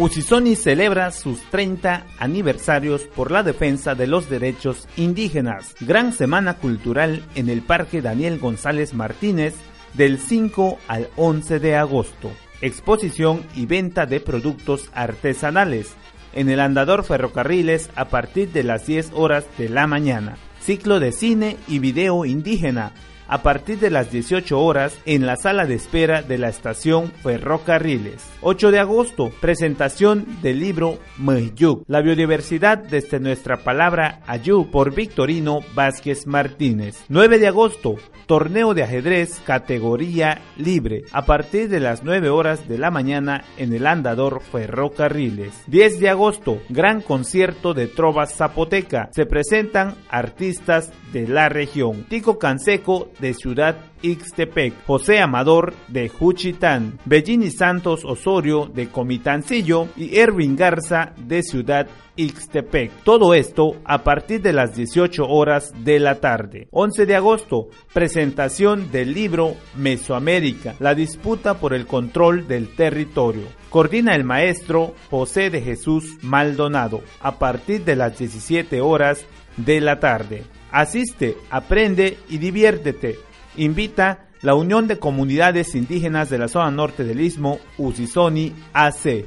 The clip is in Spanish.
Usisoni celebra sus 30 aniversarios por la defensa de los derechos indígenas. Gran semana cultural en el Parque Daniel González Martínez del 5 al 11 de agosto. Exposición y venta de productos artesanales en el Andador Ferrocarriles a partir de las 10 horas de la mañana. Ciclo de cine y video indígena a partir de las 18 horas en la sala de espera de la estación Ferrocarriles. 8 de agosto, presentación del libro Meyuk, la biodiversidad desde nuestra palabra Ayú por Victorino Vázquez Martínez. 9 de agosto, torneo de ajedrez categoría libre a partir de las 9 horas de la mañana en el andador Ferrocarriles. 10 de agosto, gran concierto de trova zapoteca. Se presentan artistas de la región. Tico Canseco de Ciudad Ixtepec, José Amador de Juchitán, Bellini Santos Osorio de Comitancillo y Erwin Garza de Ciudad Ixtepec. Todo esto a partir de las 18 horas de la tarde. 11 de agosto, presentación del libro Mesoamérica, la disputa por el control del territorio. Coordina el maestro José de Jesús Maldonado a partir de las 17 horas de la tarde. Asiste, aprende y diviértete. Invita la Unión de Comunidades Indígenas de la Zona Norte del Istmo, Usisoni AC.